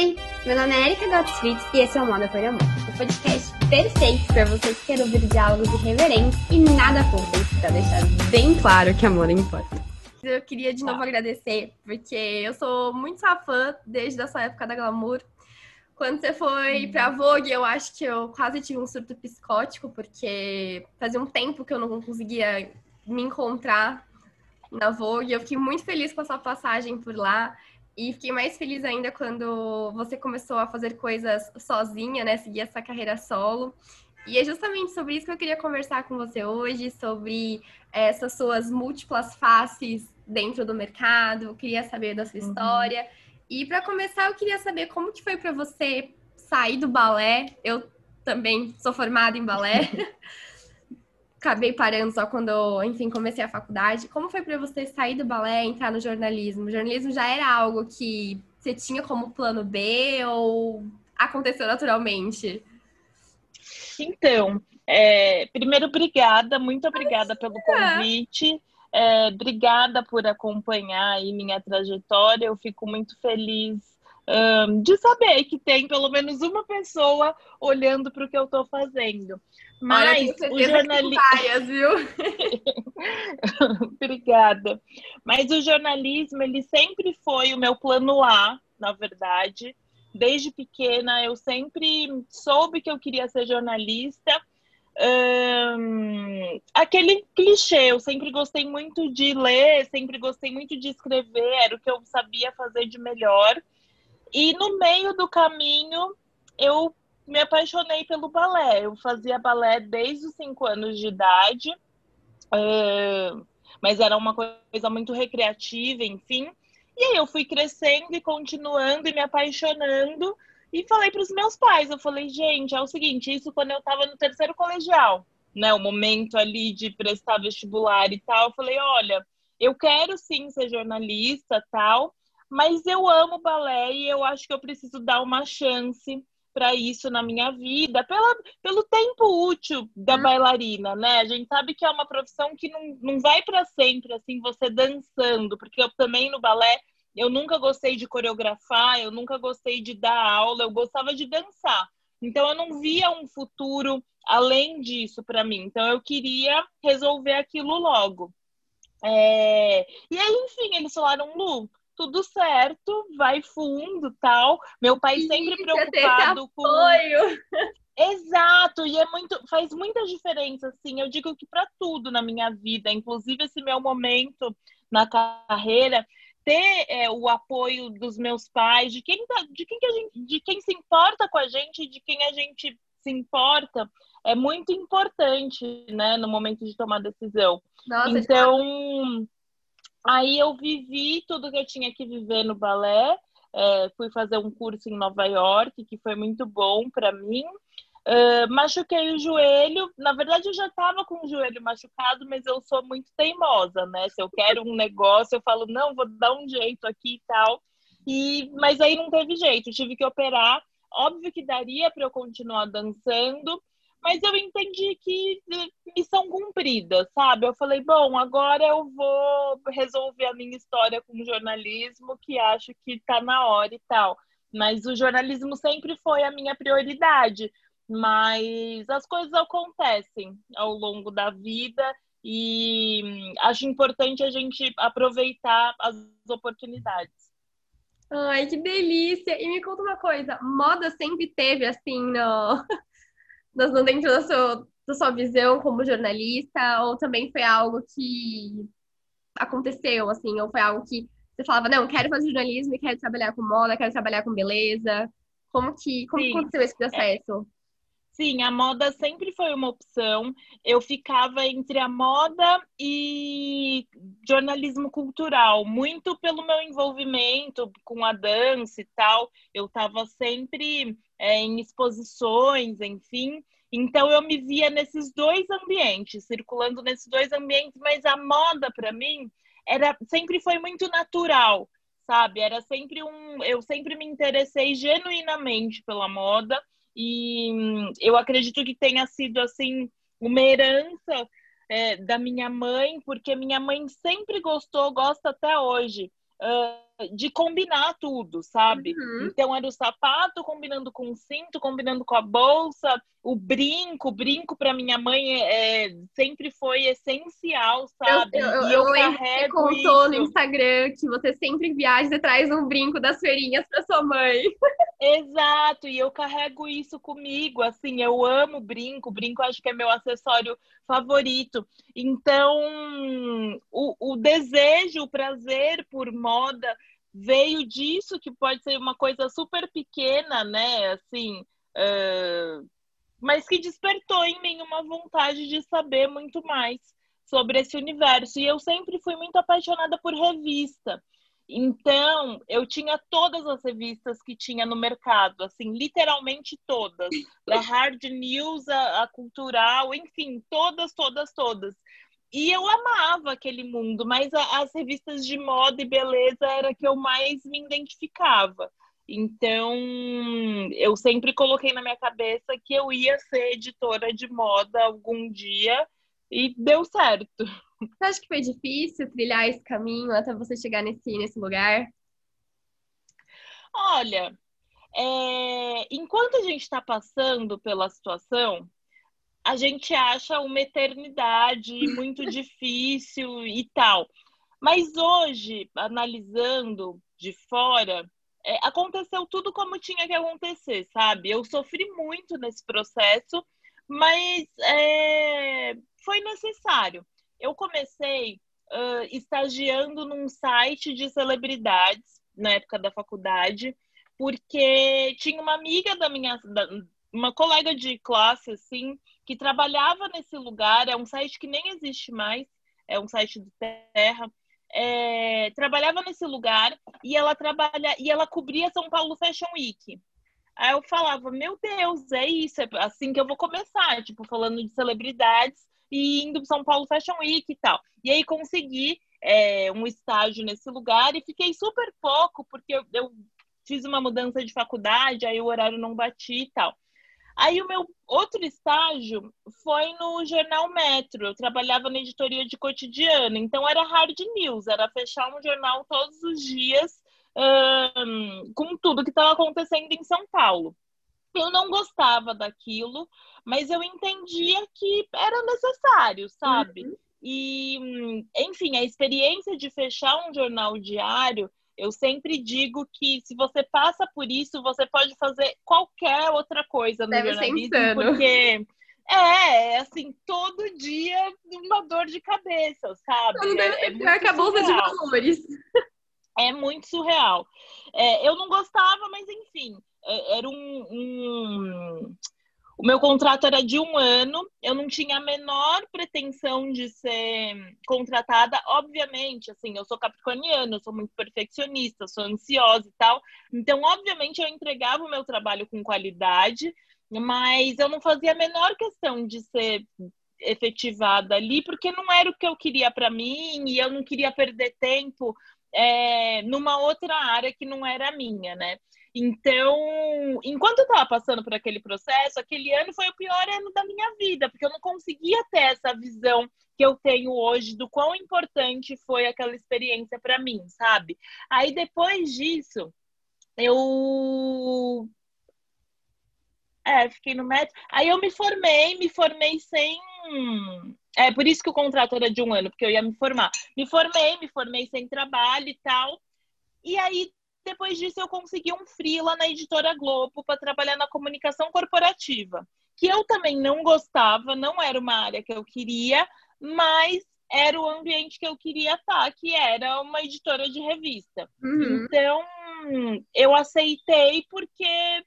Oi, meu nome é Erika Gottfried e esse é o Moda por Amor, o podcast perfeito para você que quer ouvir diálogos irreverentes e nada fúteis, para deixar bem claro que amor importa. Eu queria de novo agradecer, porque eu sou muito sua fã desde a sua época da Glamour. Quando você foi pra Vogue, eu acho que eu quase tive um surto psicótico, porque fazia um tempo que eu não conseguia me encontrar na Vogue. Eu fiquei muito feliz com a sua passagem por lá. E fiquei mais feliz ainda quando você começou a fazer coisas sozinha, né? Seguir essa carreira solo. E é justamente sobre isso que eu queria conversar com você hoje, sobre essas suas múltiplas faces dentro do mercado. Eu queria saber da sua uhum. história. E para começar, eu queria saber como que foi para você sair do balé. Eu também sou formada em balé. acabei parando só quando, enfim, comecei a faculdade. Como foi para você sair do balé e entrar no jornalismo? O jornalismo já era algo que você tinha como plano B ou aconteceu naturalmente? Então, é, primeiro, obrigada, muito obrigada pelo convite. É, obrigada por acompanhar aí minha trajetória. Eu fico muito feliz um, de saber que tem pelo menos uma pessoa olhando para o que eu estou fazendo. Mas Olha, o jornalismo. viu? Obrigada. Mas o jornalismo, ele sempre foi o meu plano A, na verdade. Desde pequena, eu sempre soube que eu queria ser jornalista. Um, aquele clichê, eu sempre gostei muito de ler, sempre gostei muito de escrever, era o que eu sabia fazer de melhor. E no meio do caminho, eu me apaixonei pelo balé. Eu fazia balé desde os cinco anos de idade, é, mas era uma coisa muito recreativa, enfim. E aí eu fui crescendo e continuando e me apaixonando. E falei para os meus pais, eu falei, gente, é o seguinte, isso quando eu estava no terceiro colegial, né, o momento ali de prestar vestibular e tal, eu falei, olha, eu quero sim ser jornalista, tal, mas eu amo balé e eu acho que eu preciso dar uma chance para isso na minha vida, pela, pelo tempo útil da hum. bailarina, né? A gente sabe que é uma profissão que não, não vai para sempre, assim, você dançando, porque eu também no balé, eu nunca gostei de coreografar, eu nunca gostei de dar aula, eu gostava de dançar. Então eu não via um futuro além disso para mim. Então eu queria resolver aquilo logo. É... E aí, enfim, eles falaram, Lu, tudo certo, vai fundo, tal. Meu pai sempre preocupado com Exato, e é muito, faz muita diferença, assim. Eu digo que para tudo na minha vida, inclusive esse meu momento na carreira, ter é, o apoio dos meus pais, de quem, tá, de quem que a gente, de quem se importa com a gente, de quem a gente se importa, é muito importante, né, no momento de tomar decisão. Nossa, então, Aí eu vivi tudo que eu tinha que viver no balé. É, fui fazer um curso em Nova York, que foi muito bom para mim. Uh, machuquei o joelho. Na verdade, eu já estava com o joelho machucado, mas eu sou muito teimosa, né? Se eu quero um negócio, eu falo, não, vou dar um jeito aqui e tal. E, mas aí não teve jeito, tive que operar. Óbvio que daria para eu continuar dançando, mas eu entendi que missão cumprida, sabe? Eu falei, bom, agora eu vou resolver a minha história com jornalismo, que acho que está na hora e tal. Mas o jornalismo sempre foi a minha prioridade. Mas as coisas acontecem ao longo da vida e acho importante a gente aproveitar as oportunidades. Ai, que delícia! E me conta uma coisa, moda sempre teve assim no dentro da sua, da sua visão como jornalista, ou também foi algo que aconteceu, assim, ou foi algo que você falava, não, quero fazer jornalismo e quero trabalhar com moda, quero trabalhar com beleza. Como que, como aconteceu esse processo? É. Sim, a moda sempre foi uma opção. Eu ficava entre a moda e jornalismo cultural, muito pelo meu envolvimento com a dança e tal. Eu estava sempre é, em exposições, enfim. Então eu me via nesses dois ambientes, circulando nesses dois ambientes, mas a moda para mim era sempre foi muito natural, sabe? Era sempre um, eu sempre me interessei genuinamente pela moda e hum, eu acredito que tenha sido assim uma herança é, da minha mãe, porque minha mãe sempre gostou, gosta até hoje de combinar tudo, sabe? Uhum. Então era o sapato combinando com o cinto, combinando com a bolsa, o brinco, o brinco para minha mãe é, é, sempre foi essencial, sabe? Eu, eu, e eu, eu carrego você contou no isso. Instagram que você sempre viaja e traz um brinco das feirinhas para sua mãe. Exato, e eu carrego isso comigo, assim, eu amo brinco, brinco acho que é meu acessório favorito. Então, o, o desejo, o prazer por moda veio disso, que pode ser uma coisa super pequena, né, assim, uh, mas que despertou em mim uma vontade de saber muito mais sobre esse universo. E eu sempre fui muito apaixonada por revista. Então, eu tinha todas as revistas que tinha no mercado, assim, literalmente todas. Da Hard News, a, a Cultural, enfim, todas, todas, todas. E eu amava aquele mundo, mas a, as revistas de moda e beleza era que eu mais me identificava. Então, eu sempre coloquei na minha cabeça que eu ia ser editora de moda algum dia e deu certo. Você acha que foi difícil trilhar esse caminho até você chegar nesse, nesse lugar? Olha, é, enquanto a gente está passando pela situação, a gente acha uma eternidade muito difícil e tal. Mas hoje, analisando de fora, é, aconteceu tudo como tinha que acontecer, sabe? Eu sofri muito nesse processo, mas é, foi necessário. Eu comecei uh, estagiando num site de celebridades na época da faculdade, porque tinha uma amiga da minha, da, uma colega de classe, assim, que trabalhava nesse lugar. É um site que nem existe mais, é um site do Terra. É, trabalhava nesse lugar e ela trabalha e ela cobria São Paulo Fashion Week. Aí eu falava, meu Deus, é isso, é assim que eu vou começar, tipo, falando de celebridades e indo para São Paulo Fashion Week e tal. E aí consegui é, um estágio nesse lugar e fiquei super pouco, porque eu, eu fiz uma mudança de faculdade, aí o horário não batia e tal. Aí o meu outro estágio foi no jornal Metro. Eu trabalhava na editoria de cotidiano, então era hard news, era fechar um jornal todos os dias com tudo que estava acontecendo em São Paulo. Eu não gostava daquilo, mas eu entendia que era necessário, sabe? Uhum. E, enfim, a experiência de fechar um jornal diário, eu sempre digo que se você passa por isso, você pode fazer qualquer outra coisa no Deve jornalismo, porque é, assim, todo dia uma dor de cabeça, sabe? Não deve é, é pior que a bolsa de valores. É muito surreal. É, eu não gostava, mas enfim, é, era um, um, O meu contrato era de um ano, eu não tinha a menor pretensão de ser contratada. Obviamente, assim, eu sou capricorniana, eu sou muito perfeccionista, sou ansiosa e tal. Então, obviamente, eu entregava o meu trabalho com qualidade, mas eu não fazia a menor questão de ser efetivada ali, porque não era o que eu queria para mim e eu não queria perder tempo é, numa outra área que não era a minha, né? Então, enquanto eu estava passando por aquele processo, aquele ano foi o pior ano da minha vida, porque eu não conseguia ter essa visão que eu tenho hoje do quão importante foi aquela experiência para mim, sabe? Aí depois disso, eu é, fiquei no médico. Aí eu me formei, me formei sem é por isso que o contrato era de um ano, porque eu ia me formar. Me formei, me formei sem trabalho e tal. E aí, depois disso, eu consegui um freela na editora Globo para trabalhar na comunicação corporativa, que eu também não gostava, não era uma área que eu queria, mas era o ambiente que eu queria estar, que era uma editora de revista. Uhum. Então, eu aceitei porque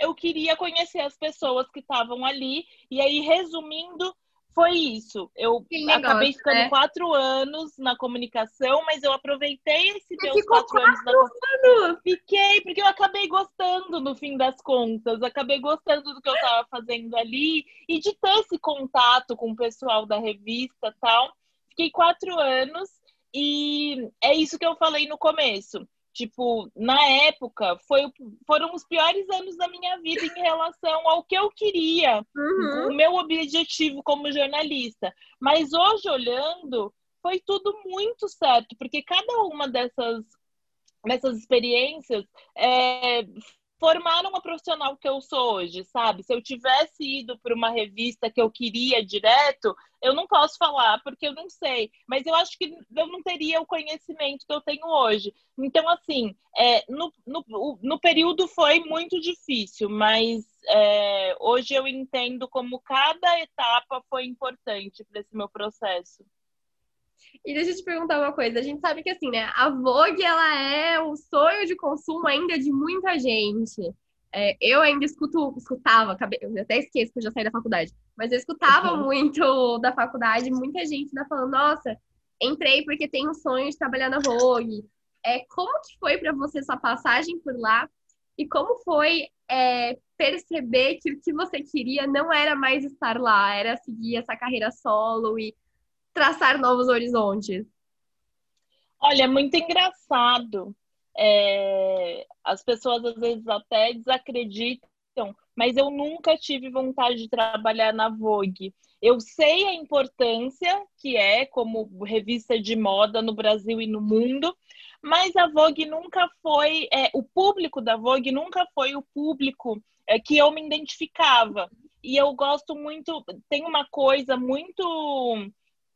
eu queria conhecer as pessoas que estavam ali. E aí, resumindo, foi isso. Eu negócio, acabei ficando né? quatro anos na comunicação, mas eu aproveitei esse Você meus ficou quatro, anos na quatro anos? Fiquei, porque eu acabei gostando no fim das contas. Acabei gostando do que eu estava fazendo ali e de ter esse contato com o pessoal da revista e tal. Fiquei quatro anos e é isso que eu falei no começo. Tipo, na época, foi, foram os piores anos da minha vida em relação ao que eu queria, Uhum. o meu objetivo como jornalista. Mas hoje, olhando, foi tudo muito certo, porque cada uma dessas nessas experiências é, formaram uma profissional que eu sou hoje, sabe? Se eu tivesse ido para uma revista que eu queria direto, eu não posso falar porque eu não sei, mas eu acho que eu não teria o conhecimento que eu tenho hoje. Então, assim, é, no, no, no período foi muito difícil, mas é, hoje eu entendo como cada etapa foi importante para esse meu processo. E deixa eu te perguntar uma coisa. A gente sabe que, assim, né? A Vogue, ela é o sonho de consumo ainda de muita gente. É, eu ainda escuto, escutava, eu até esqueço que eu já saí da faculdade, mas eu escutava uhum. muito da faculdade, muita gente ainda falando, nossa, entrei porque tenho um sonho de trabalhar na Vogue. É, como que foi para você sua passagem por lá? E como foi é, perceber que o que você queria não era mais estar lá, era seguir essa carreira solo e traçar novos horizontes? Olha, é muito engraçado. É... As pessoas às vezes até desacreditam, mas eu nunca tive vontade de trabalhar na Vogue. Eu sei a importância que é como revista de moda no Brasil e no mundo, mas a Vogue nunca foi, é, o público da Vogue nunca foi o público é, que eu me identificava. E eu gosto muito, tem uma coisa muito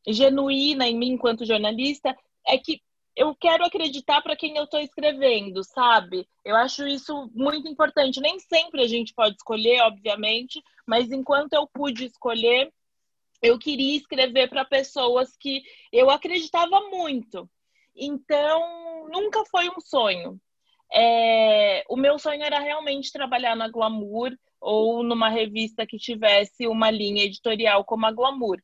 genuína em mim enquanto jornalista é que eu quero acreditar para quem eu estou escrevendo, sabe? Eu acho isso muito importante. Nem sempre a gente pode escolher, obviamente, mas enquanto eu pude escolher, eu queria escrever para pessoas que eu acreditava muito. Então, nunca foi um sonho. É... o meu sonho era realmente trabalhar na Glamour ou numa revista que tivesse uma linha editorial como a Glamour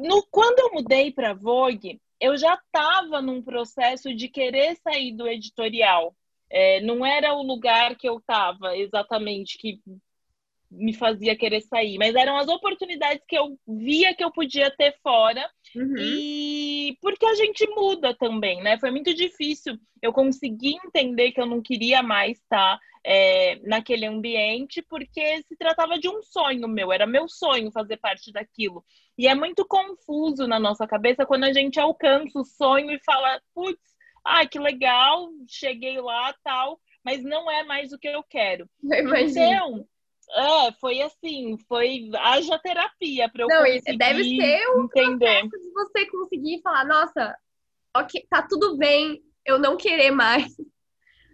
no, quando eu mudei para Vogue, eu já estava num processo de querer sair do editorial. É, não era o lugar que eu estava exatamente que me fazia querer sair, mas eram as oportunidades que eu via que eu podia ter fora uhum. e porque a gente muda também, né? Foi muito difícil eu conseguir entender que eu não queria mais estar é, naquele ambiente, porque se tratava de um sonho meu, era meu sonho fazer parte daquilo. E é muito confuso na nossa cabeça quando a gente alcança o sonho e fala, putz, ai, que legal, cheguei lá, tal, mas não é mais o que eu quero. Então, é, foi assim, foi haja terapia para eu não, conseguir deve ser um entender. de você conseguir falar, nossa, ok, tá tudo bem, eu não querer mais.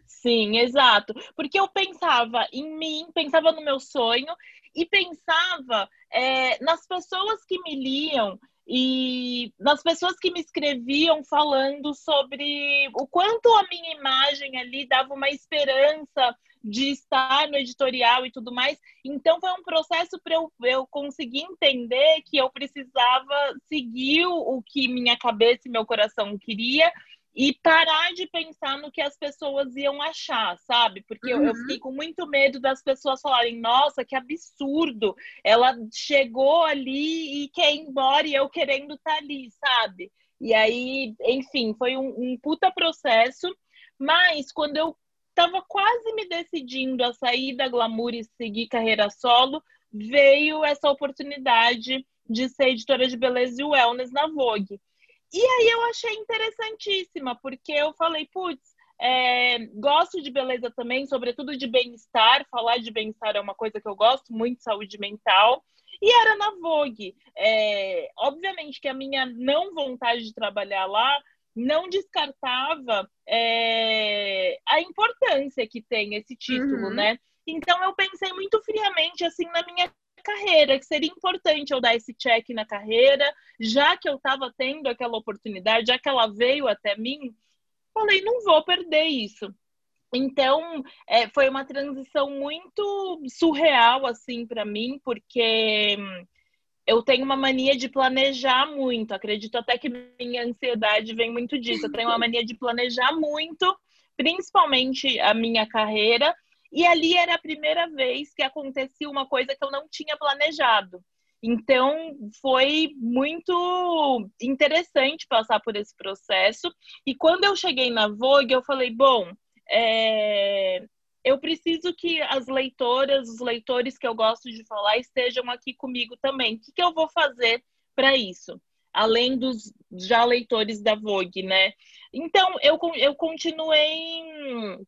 Sim, exato. Porque eu pensava em mim, pensava no meu sonho e pensava é, nas pessoas que me liam e nas pessoas que me escreviam falando sobre o quanto a minha imagem ali dava uma esperança de estar no editorial e tudo mais. Então foi um processo para eu, eu conseguir entender que eu precisava seguir o que minha cabeça e meu coração queria e parar de pensar no que as pessoas iam achar, sabe? Porque uhum. eu, eu, fiquei com muito medo das pessoas falarem: nossa, que absurdo, ela chegou ali e quer ir embora e eu querendo estar tá ali, sabe? E aí, enfim, foi um, um puta processo, mas quando eu tava quase me decidindo a sair da glamour e seguir carreira solo, veio essa oportunidade de ser editora de beleza e wellness na Vogue. E aí eu achei interessantíssima, porque eu falei, putz, é, gosto de beleza também, sobretudo de bem-estar. Falar de bem-estar é uma coisa que eu gosto muito, saúde mental. E era na Vogue. É, obviamente que a minha não vontade de trabalhar lá não descartava é, a importância que tem esse título, uhum. né? Então eu pensei muito friamente assim na minha carreira, que seria importante eu dar esse check na carreira, já que eu estava tendo aquela oportunidade, já que ela veio até mim, falei, não vou perder isso. Então, é, foi uma transição muito surreal, assim, para mim, porque eu tenho uma mania de planejar muito. Acredito até que minha ansiedade vem muito disso. Eu tenho uma mania de planejar muito, principalmente a minha carreira, e ali era a primeira vez que acontecia uma coisa que eu não tinha planejado. Então, foi muito interessante passar por esse processo. E quando eu cheguei na Vogue, eu falei: bom, é... eu preciso que as leitoras, os leitores que eu gosto de falar, estejam aqui comigo também. O que, que eu vou fazer para isso? Além dos já leitores da Vogue, né? Então, eu, eu continuei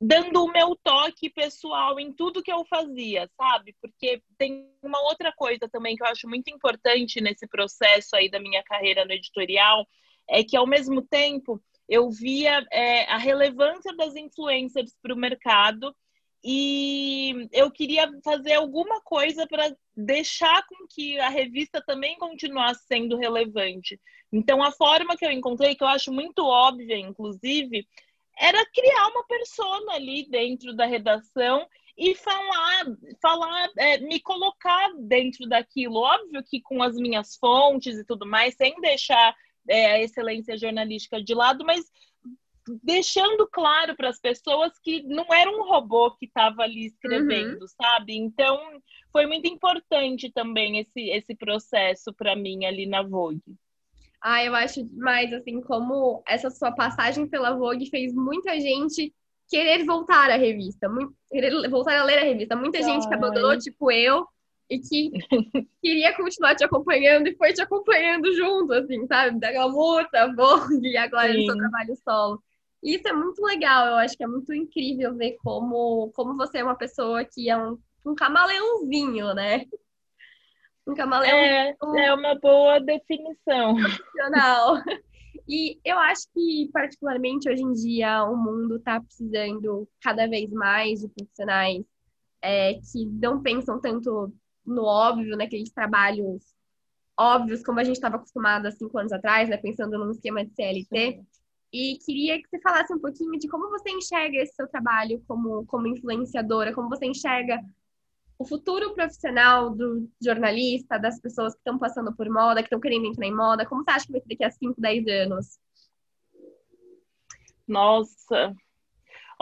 dando o meu toque pessoal em tudo que eu fazia, sabe? Porque tem uma outra coisa também que eu acho muito importante nesse processo aí da minha carreira no editorial, é que ao mesmo tempo eu via é, a relevância das influencers para o mercado e eu queria fazer alguma coisa para deixar com que a revista também continuasse sendo relevante. Então, a forma que eu encontrei, que eu acho muito óbvia, inclusive, era criar uma persona ali dentro da redação e falar, falar, é, me colocar dentro daquilo. Óbvio que com as minhas fontes e tudo mais, sem deixar é, a excelência jornalística de lado, mas deixando claro para as pessoas que não era um robô que estava ali escrevendo, uhum. sabe? Então foi muito importante também esse, esse processo para mim ali na Vogue. Ah, eu acho demais, assim, como essa sua passagem pela Vogue fez muita gente querer voltar à revista, muito, querer voltar a ler a revista. Muita Ai. gente que abandonou, tipo eu, e que queria continuar te acompanhando e foi te acompanhando junto, assim, sabe? Da Gamuta, Vogue e agora Sim. no seu trabalho solo. E isso é muito legal, eu acho que é muito incrível ver como, como você é uma pessoa que é um, um camaleãozinho, né? Um camaleão. É, é uma boa definição. Profissional. E eu acho que, particularmente hoje em dia, o mundo está precisando cada vez mais de profissionais é, que não pensam tanto no óbvio, naqueles trabalhos óbvios, como a gente estava acostumado há cinco anos atrás, né, pensando num esquema de CLT. Sim. E queria que você falasse um pouquinho de como você enxerga esse seu trabalho como, como influenciadora, como você enxerga o futuro profissional do jornalista, das pessoas que estão passando por moda, que estão querendo entrar em moda, como você acha que vai ser daqui a 5, 10 anos? Nossa,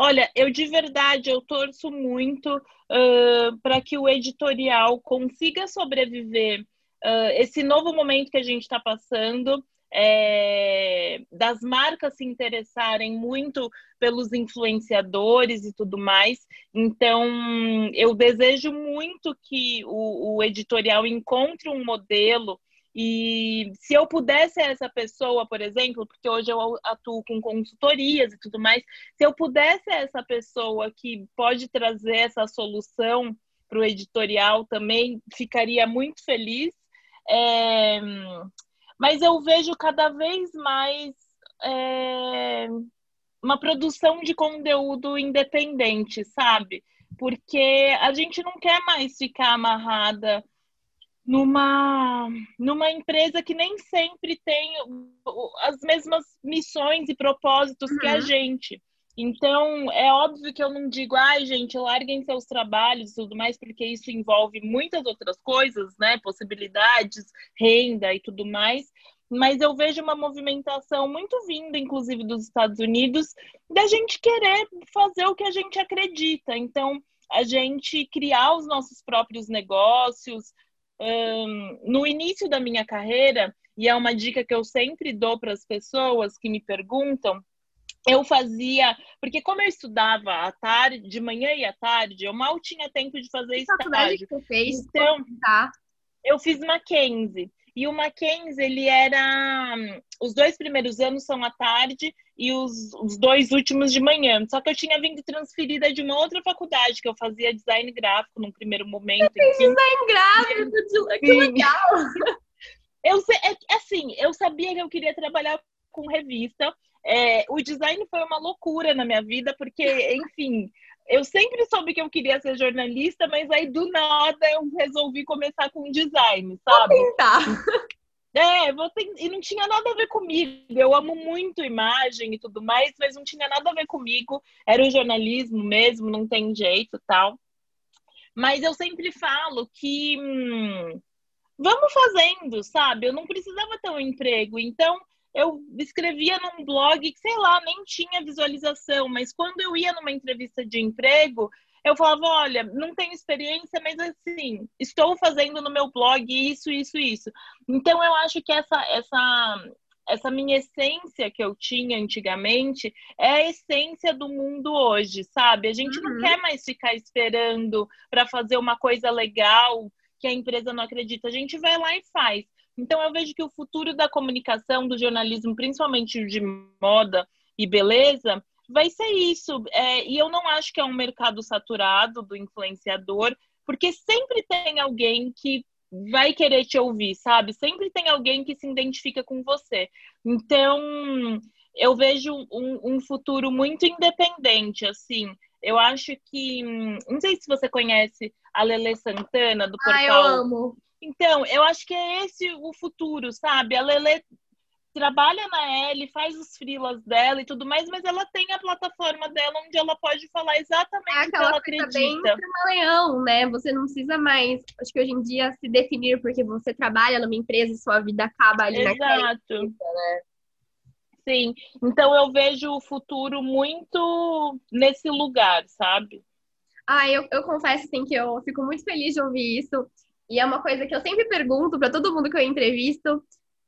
Olha, eu de verdade eu torço muito uh, para que o editorial consiga sobreviver uh, esse novo momento que a gente está passando é, das marcas se interessarem muito pelos influenciadores e tudo mais. Então, eu desejo muito que o, o editorial encontre um modelo. E se eu pudesse essa pessoa, por exemplo, porque hoje eu atuo com consultorias e tudo mais, se eu pudesse essa pessoa que pode trazer essa solução para o editorial também, ficaria muito feliz. É, mas eu vejo cada vez mais é, uma produção de conteúdo independente, sabe? Porque a gente não quer mais ficar amarrada numa, numa empresa que nem sempre tem as mesmas missões e propósitos uhum. que a uhum. gente. Então, é óbvio que eu não digo, ai, gente, larguem seus trabalhos e tudo mais, porque isso envolve muitas outras coisas, né? Possibilidades, renda e tudo mais. Mas eu vejo uma movimentação muito vinda, inclusive dos Estados Unidos, da gente querer fazer o que a gente acredita. Então, a gente criar os nossos próprios negócios. Um, no início da minha carreira, e é uma dica que eu sempre dou para as pessoas que me perguntam, eu fazia, porque como eu estudava à tarde, de manhã e à tarde, eu mal tinha tempo de fazer que estágio. Que você fez, então, eu fiz Mackenzie. E o Mackenzie, ele era. Os dois primeiros anos são à tarde e os, os dois últimos de manhã. Só que eu tinha vindo transferida de uma outra faculdade, que eu fazia design gráfico no primeiro momento. Eu design gráfico, que legal! Eu, é, assim, eu sabia que eu queria trabalhar com revista, é, o design foi uma loucura na minha vida, porque, enfim, eu sempre soube que eu queria ser jornalista, mas aí do nada eu resolvi começar com design, sabe? Vou tentar. É, vou e não tinha nada a ver comigo. Eu amo muito imagem e tudo mais, mas não tinha nada a ver comigo. Era o jornalismo mesmo, não tem jeito tal. Mas eu sempre falo que hum, vamos fazendo, sabe? Eu não precisava ter um emprego. Então, eu escrevia num blog que, sei lá, nem tinha visualização, mas quando eu ia numa entrevista de emprego, eu falava, olha, não tenho experiência, mas assim, estou fazendo no meu blog isso, isso, isso. Então eu acho que essa essa essa minha essência que eu tinha antigamente é a essência do mundo hoje, sabe? A gente uhum. não quer mais ficar esperando para fazer uma coisa legal que a empresa não acredita. A gente vai lá e faz. Então eu vejo que o futuro da comunicação, do jornalismo, principalmente de moda e beleza, vai ser isso. É, e eu não acho que é um mercado saturado do influenciador, porque sempre tem alguém que vai querer te ouvir, sabe? Sempre tem alguém que se identifica com você. Então, eu vejo um, um futuro muito independente, assim. Eu acho que. Não sei se você conhece a Lele Santana do portal. Ah, eu amo. Então, eu acho que é esse o futuro, sabe? A Lele trabalha na L, faz os freelas dela e tudo mais, mas ela tem a plataforma dela onde ela pode falar exatamente é o que ela acredita. bem leão, né? Você não precisa mais, acho que hoje em dia, se definir porque você trabalha numa empresa e sua vida acaba ali Exato. naquela empresa, né? Sim, então eu vejo o futuro muito nesse lugar, sabe? Ah, eu, eu confesso assim, que eu fico muito feliz de ouvir isso. E é uma coisa que eu sempre pergunto para todo mundo que eu entrevisto.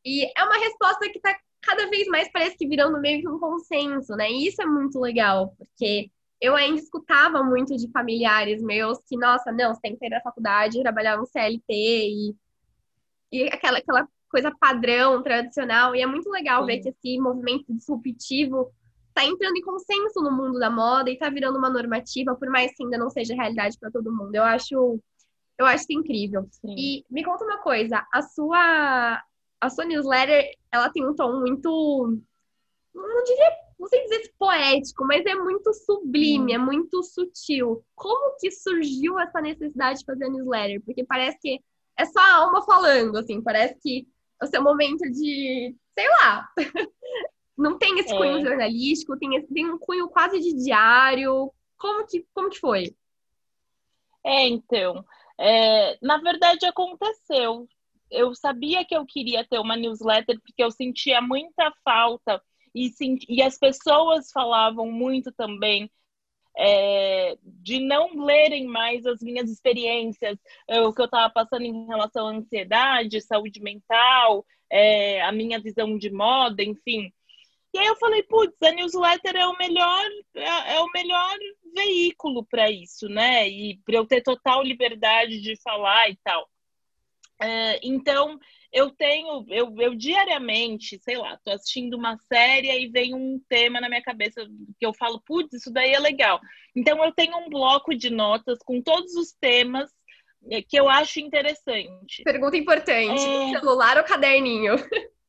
E é uma resposta que está cada vez mais parece que virando meio que um consenso, né? E isso é muito legal, porque eu ainda escutava muito de familiares meus que, nossa, não, você tem que sair da faculdade, trabalhar no CLT e, e aquela, aquela coisa padrão, tradicional. E é muito legal Sim. ver que esse movimento disruptivo está entrando em consenso no mundo da moda e está virando uma normativa, por mais que ainda não seja realidade para todo mundo. Eu acho, eu acho isso incrível. Sim. E me conta uma coisa, a sua a sua newsletter, ela tem um tom muito não diria, não sei dizer se poético, mas é muito sublime, é muito sutil. Como que surgiu essa necessidade de fazer a newsletter? Porque parece que é só a alma falando, assim, parece que o seu momento de, sei lá, não tem esse cunho é. jornalístico, tem, esse, tem um cunho quase de diário. Como que, como que foi? É, então, é, na verdade aconteceu. Eu sabia que eu queria ter uma newsletter porque eu sentia muita falta e, e as pessoas falavam muito também é, de não lerem mais as minhas experiências, é, o que eu estava passando em relação à ansiedade, saúde mental, é, a minha visão de moda, enfim. E aí eu falei, putz, a newsletter é o melhor, é, é o melhor veículo para isso, né? E para eu ter total liberdade de falar e tal. É, então, eu tenho, eu, eu diariamente, sei lá, tô assistindo uma série e vem um tema na minha cabeça que eu falo, putz, isso daí é legal. Então eu tenho um bloco de notas com todos os temas é, que eu acho interessante. Pergunta importante: é... celular ou caderninho?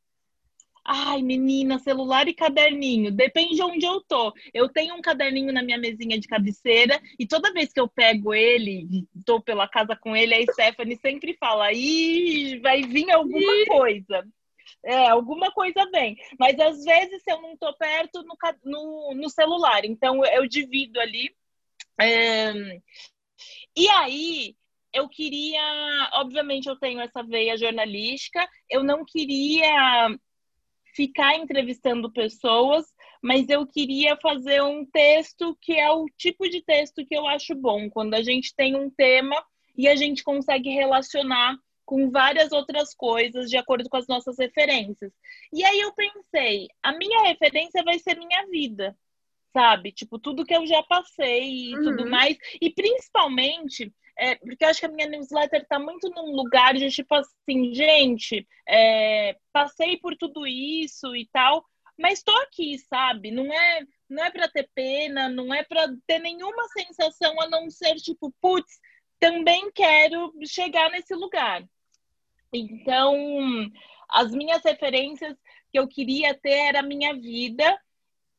Ai, menina, celular e caderninho. Depende de onde eu tô. Eu tenho um caderninho na minha mesinha de cabeceira e toda vez que eu pego ele, tô pela casa com ele, a Stephanie sempre fala: Ih, vai vir alguma coisa. É, alguma coisa vem. Mas às vezes eu não tô perto no, no, no celular. Então eu divido ali. É... E aí, eu queria, obviamente eu tenho essa veia jornalística, eu não queria ficar entrevistando pessoas, mas eu queria fazer um texto que é o tipo de texto que eu acho bom, quando a gente tem um tema e a gente consegue relacionar com várias outras coisas de acordo com as nossas referências. E aí eu pensei, a minha referência vai ser minha vida, sabe? Tipo, tudo que eu já passei e uhum. tudo mais. E principalmente é, porque eu acho que a minha newsletter está muito num lugar de tipo assim, gente, é, passei por tudo isso e tal, mas estou aqui, sabe? Não é, não é para ter pena, não é para ter nenhuma sensação a não ser tipo, putz, também quero chegar nesse lugar. Então, as minhas referências que eu queria ter era a minha vida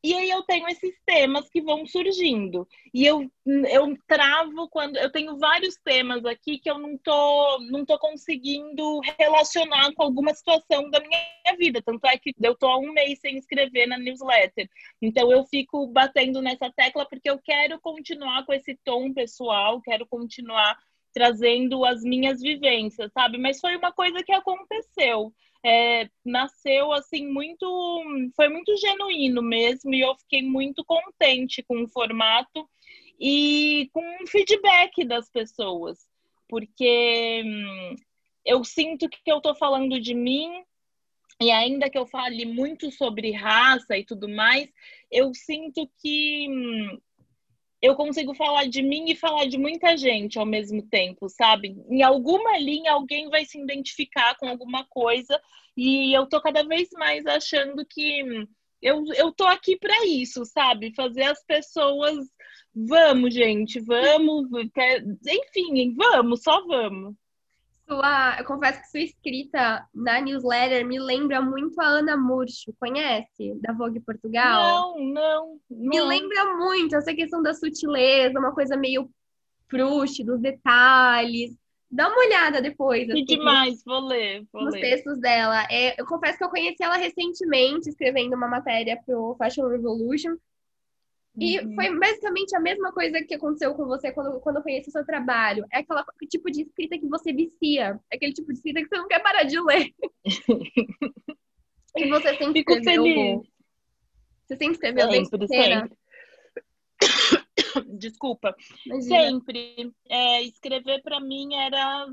e aí eu tenho esses temas que vão surgindo. E eu, eu travo quando. Eu tenho vários temas aqui que eu não tô, não tô conseguindo relacionar com alguma situação da minha vida. Tanto é que eu tô há um mês sem escrever na newsletter. Então eu fico batendo nessa tecla porque eu quero continuar com esse tom pessoal, quero continuar trazendo as minhas vivências, sabe? Mas foi uma coisa que aconteceu é, nasceu assim muito, foi muito genuíno mesmo e eu fiquei muito contente com o formato e com o feedback das pessoas, porque hum, eu sinto que eu estou falando de mim e ainda que eu fale muito sobre raça e tudo mais, eu sinto que hum, eu consigo falar de mim e falar de muita gente ao mesmo tempo, sabe? Em alguma linha alguém vai se identificar com alguma coisa e eu tô cada vez mais achando que eu, eu tô aqui para isso, sabe? Fazer as pessoas vamos, gente, vamos, enfim, vamos, só vamos. Sua, eu confesso que sua escrita na newsletter me lembra muito a Ana Murcho, conhece? Da Vogue Portugal? Não, não, não. Me lembra muito essa questão da sutileza, uma coisa meio Proust, dos detalhes. Dá uma olhada depois. Que assim, demais, vou ler. Vou nos ler. textos dela. É, eu confesso que eu conheci ela recentemente, escrevendo uma matéria pro Fashion Revolution. E uhum. foi basicamente a mesma coisa que aconteceu com você quando, quando eu conheci o seu trabalho. É aquela tipo de escrita que você vicia. É aquele tipo de escrita que você não quer parar de ler. e você sempre Fico escreveu. Feliz. Você sempre escreveu sempre, sempre. Desculpa. Imagina. Sempre. É, escrever para mim era.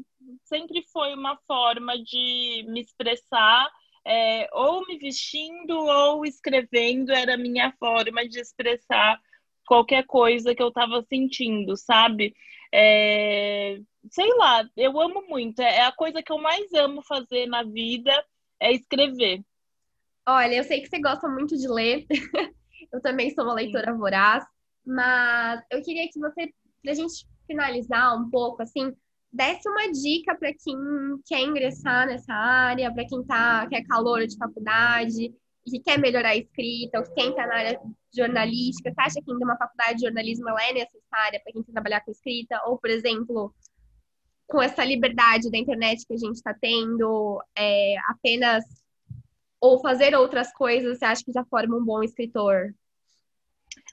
Sempre foi uma forma de me expressar é, ou me vestindo ou escrevendo era a minha forma de expressar qualquer coisa que eu estava sentindo, sabe? É, sei lá, eu amo muito. É a coisa que eu mais amo fazer na vida é escrever. Olha, eu sei que você gosta muito de ler. eu também sou uma leitora voraz, mas eu queria que você, pra gente finalizar um pouco, assim, desse uma dica para quem quer ingressar nessa área, para quem tá, quer calor de faculdade que quer melhorar a escrita, ou que quer entrar na área jornalística. Você acha que ainda uma faculdade de jornalismo ela é necessária para quem quer trabalhar com escrita? Ou, por exemplo, com essa liberdade da internet que a gente está tendo, é, apenas ou fazer outras coisas, você acha que já forma um bom escritor?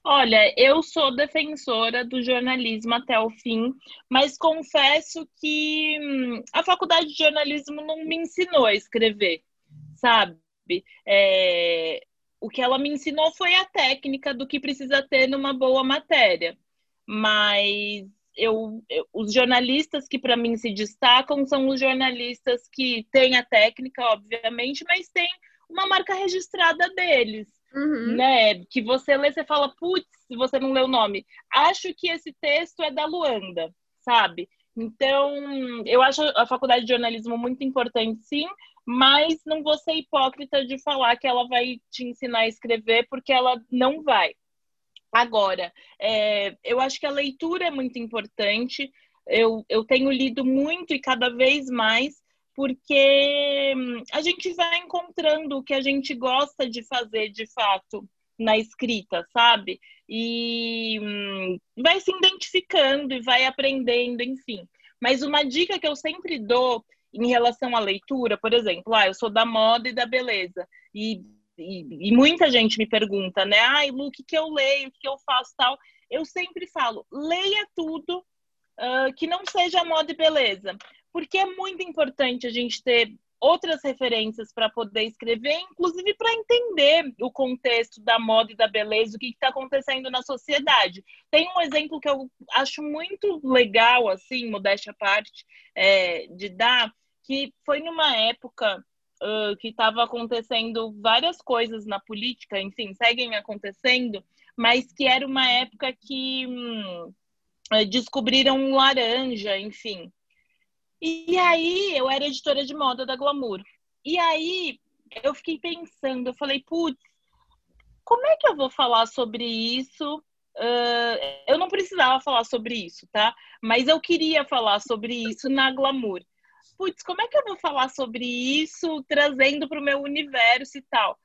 Olha, eu sou defensora do jornalismo até o fim, mas confesso que hum, a faculdade de jornalismo não me ensinou a escrever, sabe? É, o que ela me ensinou foi a técnica do que precisa ter numa boa matéria, mas eu, eu, os jornalistas que para mim se destacam são os jornalistas que têm a técnica, obviamente, mas têm uma marca registrada deles. Uhum. Né? Que você lê, você fala, putz, você não lê o nome, acho que esse texto é da Luanda, sabe? Então, eu acho a faculdade de jornalismo muito importante, sim, mas não vou ser hipócrita de falar que ela vai te ensinar a escrever, porque ela não vai. Agora, é, eu acho que a leitura é muito importante. Eu, eu tenho lido muito e cada vez mais, porque hum, a gente vai encontrando o que a gente gosta de fazer de fato na escrita, sabe? E hum, vai se identificando e vai aprendendo, enfim. Mas uma dica que eu sempre dou em relação à leitura, por exemplo, ah, eu sou da moda e da beleza, e, e, e muita gente me pergunta, né? Ai, Lu, o que, que eu leio, o que, eu faço tal? Eu sempre falo, leia tudo uh, que não seja moda e beleza porque é muito importante a gente ter outras referências para poder escrever, inclusive para entender o contexto da moda e da beleza, o que está acontecendo na sociedade. Tem um exemplo que eu acho muito legal, assim, modéstia à parte, é, de dar, que foi numa época uh, que estava acontecendo várias coisas na política, enfim, seguem acontecendo, mas que era uma época que hum, descobriram laranja, enfim. E aí, eu era editora de moda da Glamour. E aí, eu fiquei pensando, eu falei, putz, como é que eu vou falar sobre isso? Uh, eu não precisava falar sobre isso, tá? Mas eu queria falar sobre isso na Glamour. Putz, como é que eu vou falar sobre isso trazendo para o meu universo e tal?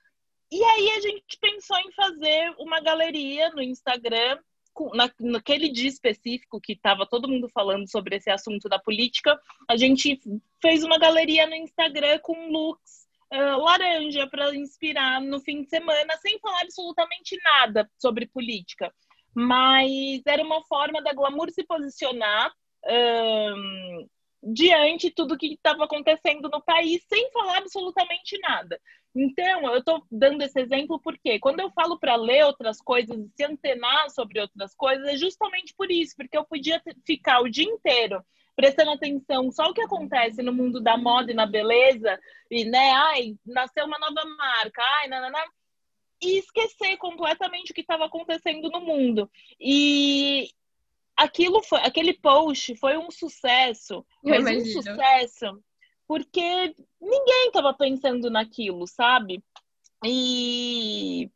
E aí a gente pensou em fazer uma galeria no Instagram na, naquele dia específico que estava todo mundo falando sobre esse assunto da política, a gente fez uma galeria no Instagram com looks uh, laranja para inspirar no fim de semana, sem falar absolutamente nada sobre política. Mas era uma forma da Glamour se posicionar diante de tudo que estava acontecendo no país, sem falar absolutamente nada. Então, eu estou dando esse exemplo porque quando eu falo para ler outras coisas e se antenar sobre outras coisas, é justamente por isso, porque eu podia ficar o dia inteiro prestando atenção só o que acontece no mundo da moda e na beleza, e, né, ai, nasceu uma nova marca, ai, nanana, e esquecer completamente o que estava acontecendo no mundo. E aquilo foi, aquele post foi um sucesso, Eu mas um sucesso porque ninguém estava pensando naquilo, sabe? E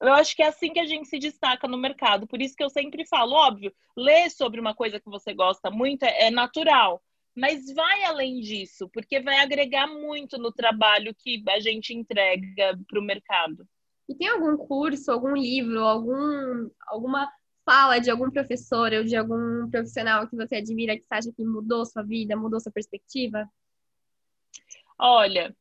eu acho que é assim que a gente se destaca no mercado. Por isso que eu sempre falo, óbvio, ler sobre uma coisa que você gosta muito é, é natural, mas vai além disso, porque vai agregar muito no trabalho que a gente entrega para o mercado. E tem algum curso, algum livro, algum, alguma fala de algum professor ou de algum profissional que você admira que você acha que mudou sua vida, mudou sua perspectiva? Olha,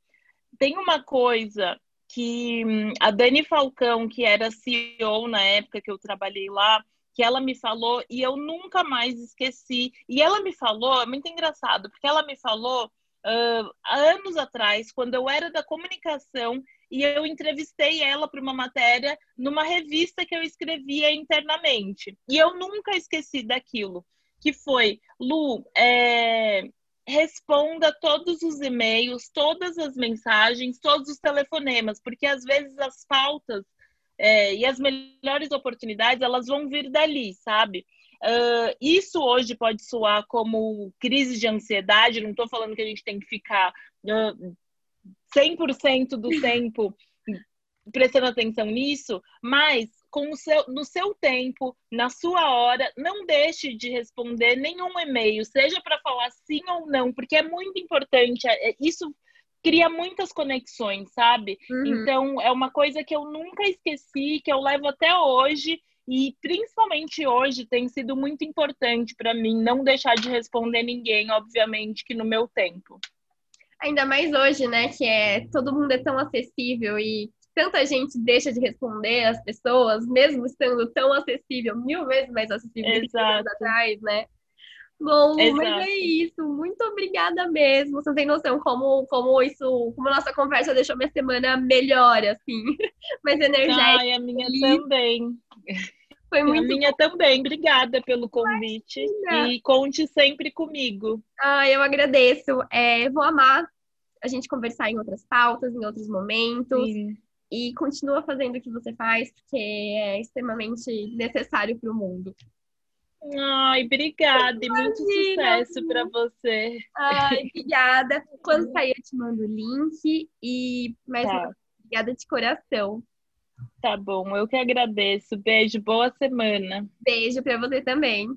tem uma coisa que hum, a Dani Falcão, que era CEO na época que eu trabalhei lá, que ela me falou e eu nunca mais esqueci. E ela me falou, é muito engraçado, porque ela me falou uh, anos atrás, quando eu era da comunicação, e eu entrevistei ela para uma matéria numa revista que eu escrevia internamente. E eu nunca esqueci daquilo, que foi, Lu, é, responda todos os e-mails, todas as mensagens, todos os telefonemas, porque às vezes as pautas é, e as melhores oportunidades elas vão vir dali, sabe? Uh, isso hoje pode soar como crise de ansiedade, não estou falando que a gente tem que ficar uh, 100% do tempo prestando atenção nisso, mas com o seu, no seu tempo, na sua hora, não deixe de responder nenhum e-mail, seja para falar sim ou não, porque é muito importante. É, isso cria muitas conexões, sabe? Uhum. Então, é uma coisa que eu nunca esqueci, que eu levo até hoje. E principalmente hoje tem sido muito importante para mim não deixar de responder ninguém, obviamente, que no meu tempo. Ainda mais hoje, né? Que é todo mundo é tão acessível e tanta gente deixa de responder as pessoas, mesmo estando tão acessível, mil vezes mais acessível do que anos atrás, né? Bom, Exato. mas é isso. Muito obrigada mesmo. Você não tem noção como, como isso, como nossa conversa deixou minha semana melhor, assim. Mais energética. Ai, a minha também. Foi A muito minha também. Obrigada pelo convite. Imagina. E conte sempre comigo. Ah, eu agradeço. É, vou amar a gente conversar em outras pautas, em outros momentos. Sim. E continua fazendo o que você faz, porque é extremamente necessário para o mundo. Ai, obrigada e muito Imagina. sucesso para você. Ai, obrigada. Quando sair, eu te mando o link. E mais Tá. uma obrigada de coração. Tá bom, eu que agradeço. Beijo, boa semana. Beijo para você também.